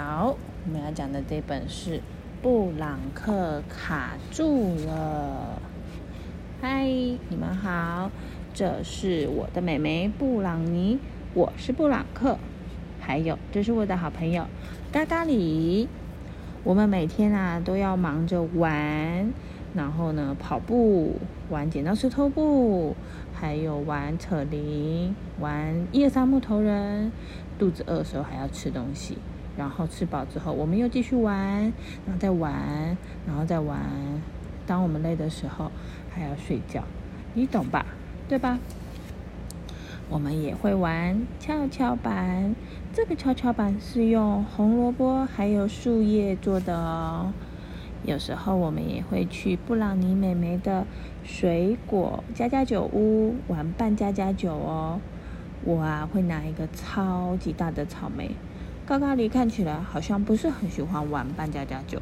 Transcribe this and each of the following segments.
好，我们要讲的这本是《布朗克卡住了》。嗨，你们好，这是我的妹妹布朗尼，我是布朗克，还有这是我的好朋友嘎嘎里。我们每天啊都要忙着玩，然后呢跑步、玩剪刀石头布，还有玩扯铃、玩一二三木头人。肚子饿的时候还要吃东西，然后吃饱之后我们又继续玩，然后再玩，然后再玩。当我们累的时候还要睡觉，你懂吧？对吧？我们也会玩跷跷板，这个跷跷板是用红萝卜还有树叶做的哦。有时候我们也会去布朗尼妹妹的水果家家酒屋玩扮家家酒哦。我啊会拿一个超级大的草莓，嘎嘎里看起来好像不是很喜欢玩扮家家酒。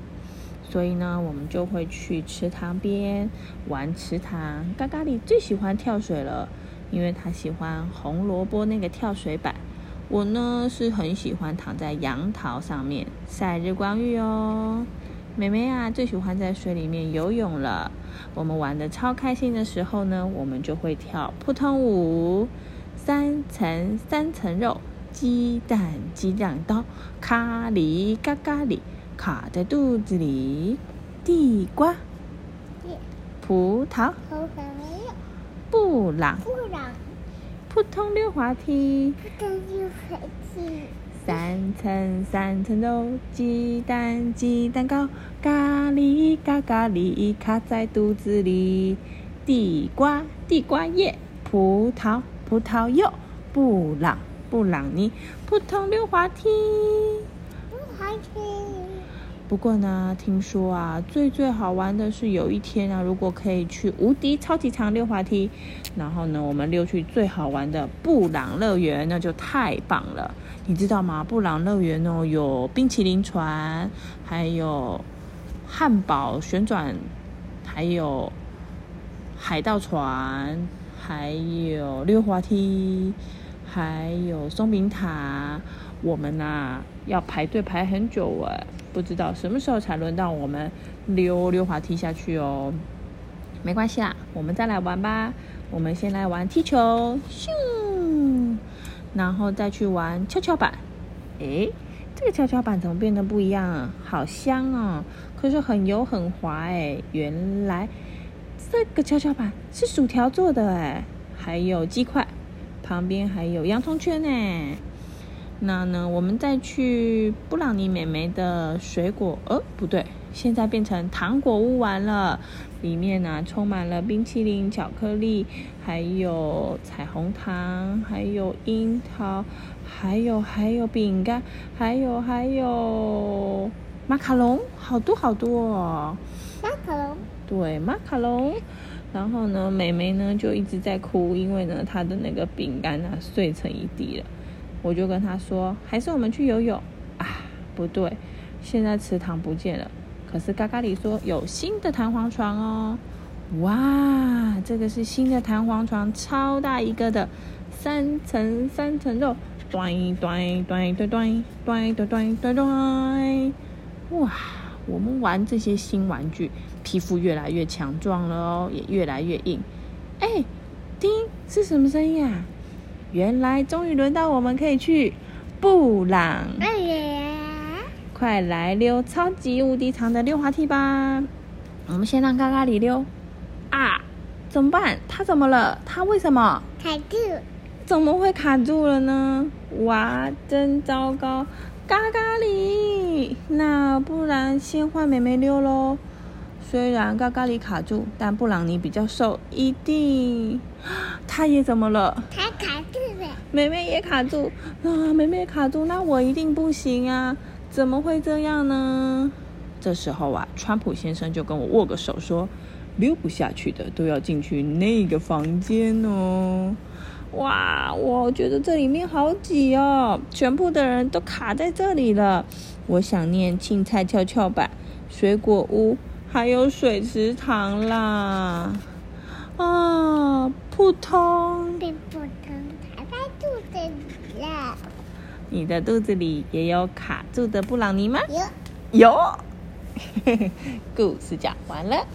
所以呢，我们就会去池塘边玩池塘。嘎嘎里最喜欢跳水了，因为他喜欢红萝卜那个跳水板。我呢是很喜欢躺在杨桃上面晒日光浴哦。妹妹啊最喜欢在水里面游泳了。我们玩的超开心的时候呢，我们就会跳扑通舞。三层三层肉，鸡蛋鸡蛋刀，咖喱嘎嘎里。卡在肚子里，地瓜，葡萄，布朗，扑通溜滑梯，三层三层楼，鸡蛋鸡蛋糕，咖喱咖咖喱卡在肚子里，地瓜地瓜叶，葡萄葡萄柚，布朗布朗尼，扑通溜滑梯，滑梯。不过呢，听说啊，最最好玩的是有一天啊，如果可以去无敌超级长溜滑梯，然后呢，我们溜去最好玩的布朗乐园，那就太棒了。你知道吗？布朗乐园哦，有冰淇淋船，还有汉堡旋转，还有海盗船，还有溜滑梯，还有松饼塔。我们呐要排队排很久哎。不知道什么时候才轮到我们溜溜滑梯下去哦，没关系啦，我们再来玩吧。我们先来玩踢球，咻，然后再去玩跷跷板。诶，这个跷跷板怎么变得不一样啊？好香哦，可是很油很滑哎。原来这个跷跷板是薯条做的哎，还有鸡块，旁边还有洋葱圈呢。那呢，我们再去布朗尼美眉的水果，呃，不对，现在变成糖果屋玩了。里面呢，充满了冰淇淋、巧克力，还有彩虹糖，还有樱桃，还有还有饼干，还有还有马卡龙，好多好多哦。马卡龙。对，马卡龙。然后呢，美眉呢就一直在哭，因为呢，她的那个饼干呢碎成一地了。我就跟她说：“还是我们去游泳啊？不对，现在池塘不见了。可是嘎嘎里说有新的弹簧床哦！哇，这个是新的弹簧床，超大一个的，三层三层肉，端端端端端端端端端端！哇，我们玩这些新玩具，皮肤越来越强壮了哦，也越来越硬。哎，听是什么声音啊？”原来终于轮到我们可以去布朗，快来溜超级无敌长的溜滑梯吧！我们先让嘎嘎里溜啊，怎么办？他怎么了？他为什么卡住？怎么会卡住了呢？哇，真糟糕！嘎嘎里，那不然先换妹妹溜喽。虽然嘎嘎里卡住，但布朗尼比较瘦，一定 他也怎么了？他卡住了。妹妹也卡住啊！妹妹卡住，那我一定不行啊！怎么会这样呢？这时候啊，川普先生就跟我握个手说：“溜不下去的都要进去那个房间哦。”哇，我觉得这里面好挤哦，全部的人都卡在这里了。我想念青菜跷跷板、水果屋。还有水池塘啦，啊，扑通，被扑通卡在肚子里了。你的肚子里也有卡住的布朗尼吗？有。有。故事讲完了。